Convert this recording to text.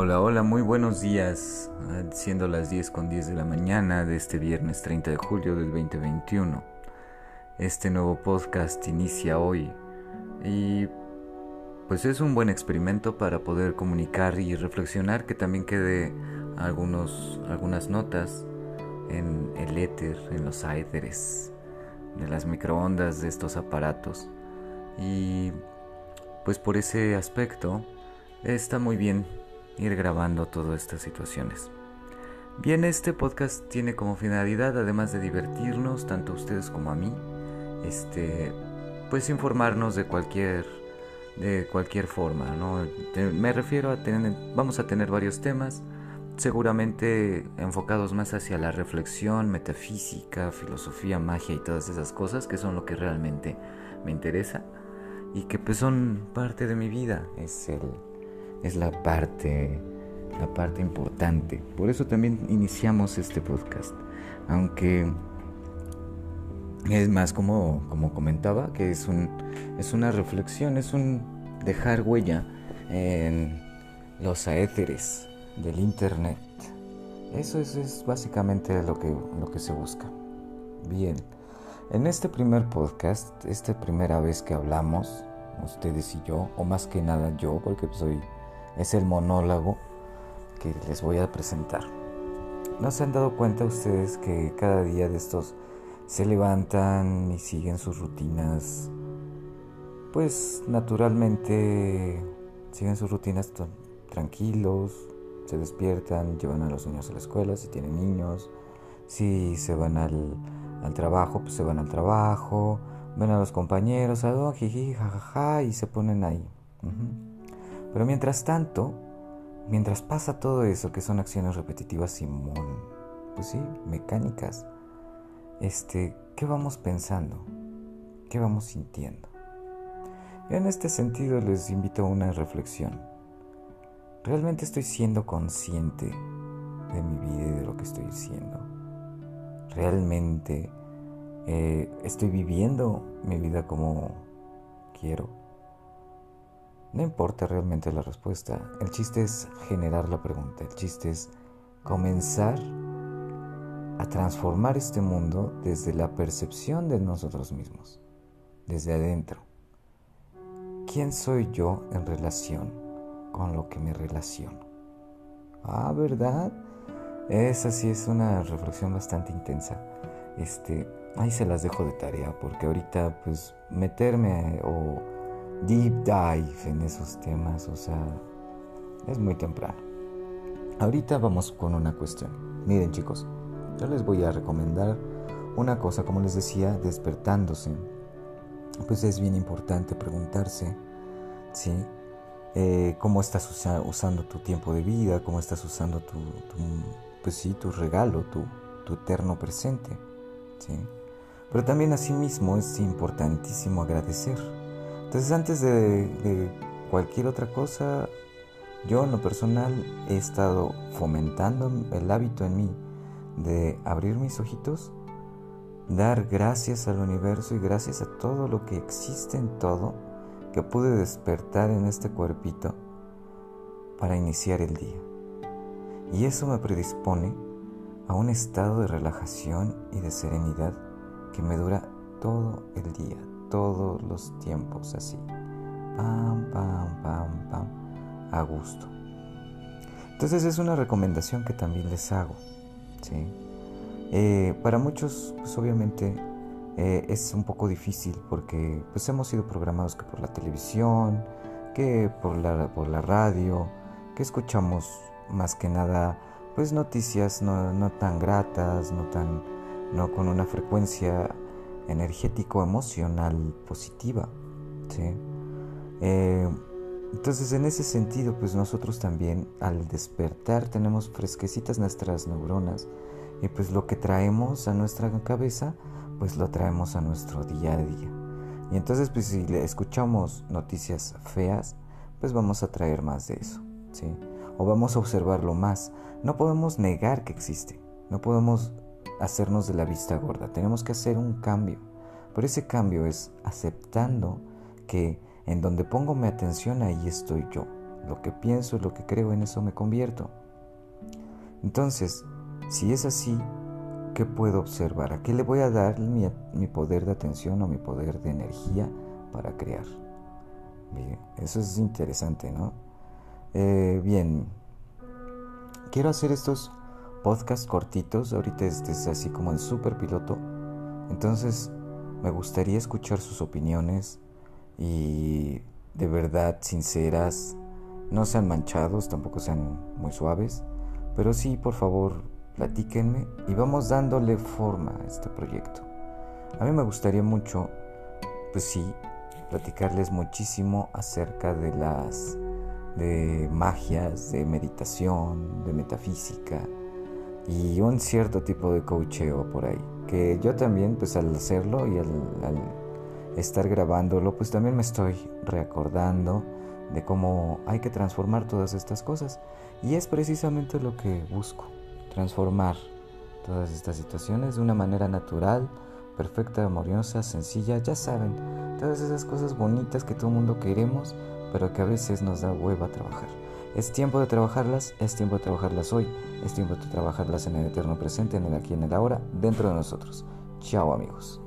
Hola, hola, muy buenos días, ah, siendo las 10 con 10 de la mañana de este viernes 30 de julio del 2021. Este nuevo podcast inicia hoy y pues es un buen experimento para poder comunicar y reflexionar que también quede algunos, algunas notas en el éter, en los éteres, de las microondas de estos aparatos. Y pues por ese aspecto está muy bien ir grabando todas estas situaciones. Bien, este podcast tiene como finalidad, además de divertirnos, tanto a ustedes como a mí, este, pues informarnos de cualquier, de cualquier forma, ¿no? Me refiero a tener, vamos a tener varios temas, seguramente enfocados más hacia la reflexión, metafísica, filosofía, magia y todas esas cosas que son lo que realmente me interesa y que pues son parte de mi vida, es el es la parte, la parte importante. Por eso también iniciamos este podcast. Aunque es más como, como comentaba, que es, un, es una reflexión, es un dejar huella en los aéteres del Internet. Eso es, es básicamente lo que, lo que se busca. Bien, en este primer podcast, esta primera vez que hablamos, ustedes y yo, o más que nada yo, porque soy es el monólogo que les voy a presentar. ¿No se han dado cuenta ustedes que cada día de estos se levantan y siguen sus rutinas? Pues naturalmente siguen sus rutinas tranquilos, se despiertan, llevan a los niños a la escuela si tienen niños, si se van al, trabajo, pues se van al trabajo, ven a los compañeros, a jajaja, y se ponen ahí. Pero mientras tanto, mientras pasa todo eso, que son acciones repetitivas y, pues sí, mecánicas, este, ¿qué vamos pensando? ¿Qué vamos sintiendo? en este sentido les invito a una reflexión. ¿Realmente estoy siendo consciente de mi vida y de lo que estoy haciendo? ¿Realmente eh, estoy viviendo mi vida como quiero? No importa realmente la respuesta, el chiste es generar la pregunta, el chiste es comenzar a transformar este mundo desde la percepción de nosotros mismos, desde adentro. ¿Quién soy yo en relación con lo que me relaciono? Ah, ¿verdad? Esa sí es una reflexión bastante intensa. Este, ahí se las dejo de tarea porque ahorita pues meterme o deep dive en esos temas, o sea, es muy temprano. Ahorita vamos con una cuestión. Miren chicos, yo les voy a recomendar una cosa, como les decía, despertándose. Pues es bien importante preguntarse, ¿sí? Eh, ¿Cómo estás usando tu tiempo de vida? ¿Cómo estás usando tu, pues sí, tu regalo, tu, eterno presente? ¿sí? Pero también asimismo es importantísimo agradecer entonces antes de, cualquier otra cosa, yo en lo personal he estado fomentando el hábito en mí de abrir mis ojitos, dar gracias al universo y gracias a todo lo que existe en todo que pude despertar en este cuerpito para iniciar el día. Y eso me predispone a un estado de relajación y de serenidad que me dura todo el día, todos los tiempos así. Pam, pam, pam, pam, a gusto. Entonces es una recomendación que también les hago. ¿sí? Eh, para muchos, pues obviamente eh, es un poco difícil porque pues hemos sido programados que por la televisión, que por la, por la radio, que escuchamos más que nada pues noticias no, no tan gratas, no tan no con una frecuencia energético emocional positiva. Eh, entonces en ese sentido pues nosotros también al despertar tenemos fresquecitas nuestras neuronas y pues lo que traemos a nuestra cabeza pues lo traemos a nuestro día a día. Y entonces pues si le escuchamos noticias feas pues vamos a traer más de eso. ¿sí? O vamos a observarlo más. No podemos negar que existe. No podemos hacernos de la vista gorda, tenemos que hacer un cambio. Pero ese cambio es aceptando que en donde pongo mi atención ahí estoy yo, lo que pienso, lo que creo, en eso me convierto. Entonces, si es así, ¿qué puedo observar? ¿A qué le voy a dar mi, mi poder de atención o mi poder de energía para crear? Bien, eso es interesante, ¿no? Eh, bien, quiero hacer estos podcasts cortitos. Ahorita este es así como el super piloto. Entonces, me gustaría escuchar sus opiniones y de verdad sinceras. No sean manchados, tampoco sean muy suaves. Pero sí, por favor, platíquenme y vamos dándole forma a este proyecto. A mí me gustaría mucho, pues sí, platicarles muchísimo acerca de las de magias, de meditación, de metafísica y un cierto tipo de coacheo por ahí. Que yo también, pues al hacerlo y al, al estar grabándolo, pues también me estoy recordando de cómo hay que transformar todas estas cosas. Y es precisamente lo que busco, transformar todas estas situaciones de una manera natural, perfecta, amorosa, sencilla, ya saben, todas esas cosas bonitas que todo el mundo queremos, pero que a veces nos da hueva trabajar. Es tiempo de trabajarlas, es tiempo de trabajarlas hoy, es tiempo de trabajarlas en el eterno presente, en el aquí, en el ahora, dentro de nosotros. Chao amigos.